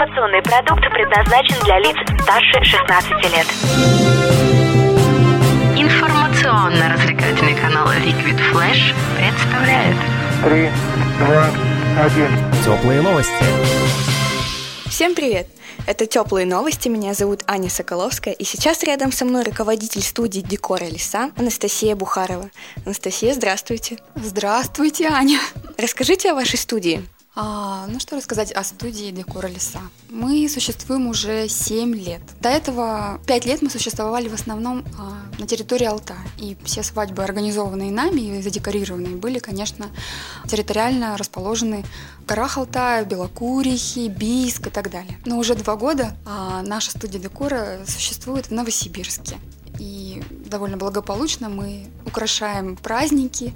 Информационный продукт предназначен для лиц старше 16 лет. Информационно-развлекательный канал Liquid Flash представляет Три, два, один. Теплые новости. Всем привет! Это «Теплые новости», меня зовут Аня Соколовская, и сейчас рядом со мной руководитель студии «Декора Леса» Анастасия Бухарова. Анастасия, здравствуйте! Здравствуйте, Аня! Расскажите о вашей студии. А, ну что рассказать о студии Декора Леса. Мы существуем уже 7 лет. До этого 5 лет мы существовали в основном а, на территории Алта. И все свадьбы, организованные нами и задекорированные, были, конечно, территориально расположены в горах Алтая, Белокурихе, Бийск и так далее. Но уже два года а, наша студия декора существует в Новосибирске. И довольно благополучно мы украшаем праздники,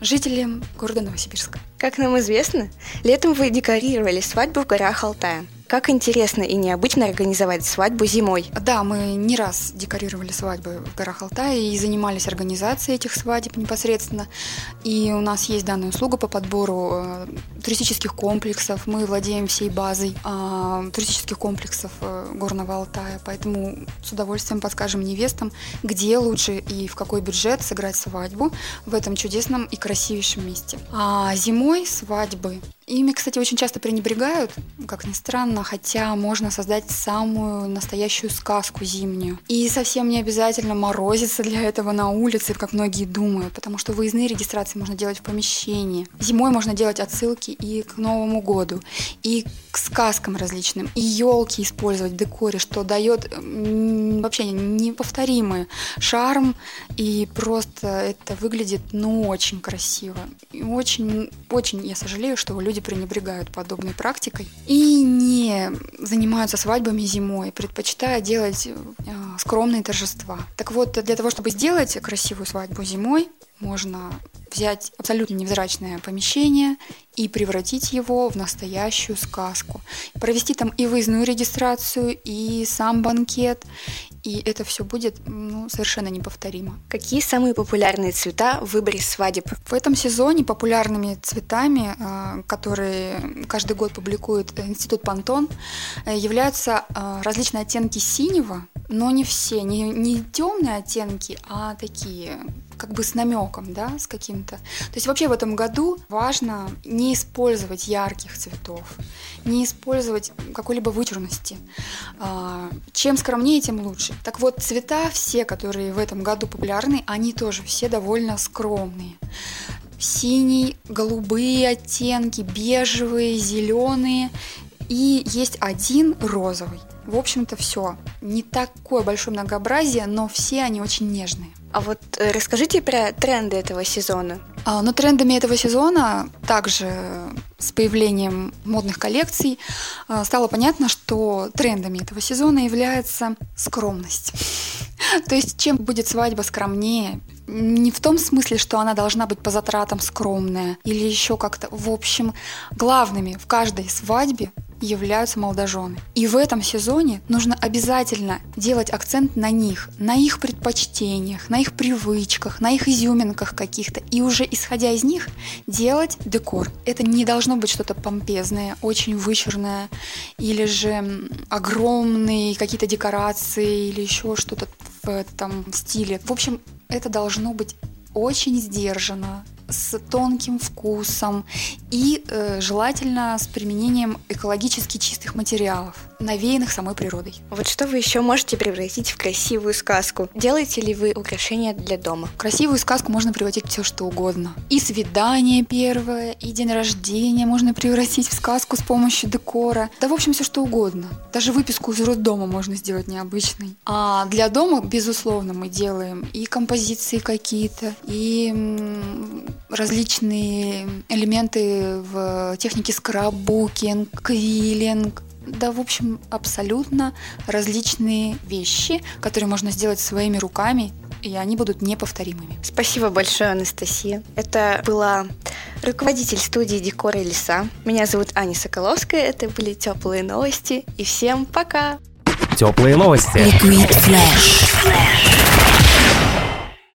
жителям города Новосибирска. Как нам известно, летом вы декорировали свадьбу в горах Алтая. Как интересно и необычно организовать свадьбу зимой. Да, мы не раз декорировали свадьбы в горах Алтая и занимались организацией этих свадеб непосредственно. И у нас есть данная услуга по подбору э, туристических комплексов. Мы владеем всей базой э, туристических комплексов э, Горного Алтая, поэтому с удовольствием подскажем невестам, где лучше и в какой бюджет сыграть свадьбу в этом чудесном и красивейшем месте. А зимой свадьбы Ими, кстати, очень часто пренебрегают, как ни странно, хотя можно создать самую настоящую сказку зимнюю. И совсем не обязательно морозиться для этого на улице, как многие думают, потому что выездные регистрации можно делать в помещении. Зимой можно делать отсылки и к Новому году, и к сказкам различным, и елки использовать в декоре, что дает вообще неповторимый шарм, и просто это выглядит, ну, очень красиво. И очень, очень я сожалею, что люди пренебрегают подобной практикой и не занимаются свадьбами зимой, предпочитая делать э, скромные торжества. Так вот, для того, чтобы сделать красивую свадьбу зимой, можно взять абсолютно невзрачное помещение и превратить его в настоящую сказку. Провести там и выездную регистрацию, и сам банкет, и это все будет ну, совершенно неповторимо. Какие самые популярные цвета в выборе свадеб? В этом сезоне популярными цветами, а, которые каждый год публикует Институт Пантон, э, являются а, различные оттенки синего, но не все, не, не темные оттенки, а такие как бы с намеком, да, с каким-то. То есть вообще в этом году важно не использовать ярких цветов, не использовать какой-либо вычурности. А, чем скромнее, тем лучше. Так вот, цвета все, которые в этом году популярны, они тоже все довольно скромные. Синий, голубые оттенки, бежевые, зеленые. И есть один розовый. В общем-то, все. Не такое большое многообразие, но все они очень нежные. А вот э, расскажите про тренды этого сезона. А, ну, трендами этого сезона также с появлением модных коллекций а, стало понятно, что трендами этого сезона является скромность. То есть, чем будет свадьба скромнее, не в том смысле, что она должна быть по затратам скромная или еще как-то. В общем, главными в каждой свадьбе являются молодожены. И в этом сезоне нужно обязательно делать акцент на них, на их предпочтениях, на их привычках, на их изюминках каких-то. И уже исходя из них делать декор. Это не должно быть что-то помпезное, очень вычурное, или же огромные какие-то декорации, или еще что-то в этом стиле. В общем, это должно быть очень сдержанно, с тонким вкусом и э, желательно с применением экологически чистых материалов, навеянных самой природой. Вот что вы еще можете превратить в красивую сказку? Делаете ли вы украшения для дома? красивую сказку можно превратить все что угодно. И свидание первое, и день рождения можно превратить в сказку с помощью декора. Да, в общем, все что угодно. Даже выписку из роддома можно сделать необычной. А для дома, безусловно, мы делаем и композиции какие-то, и различные элементы в технике скраббукинг, квиллинг, да, в общем, абсолютно различные вещи, которые можно сделать своими руками, и они будут неповторимыми. Спасибо большое, Анастасия. Это была руководитель студии декора леса. Меня зовут Аня Соколовская. Это были теплые новости. И всем пока! Теплые новости. Liquid Flash.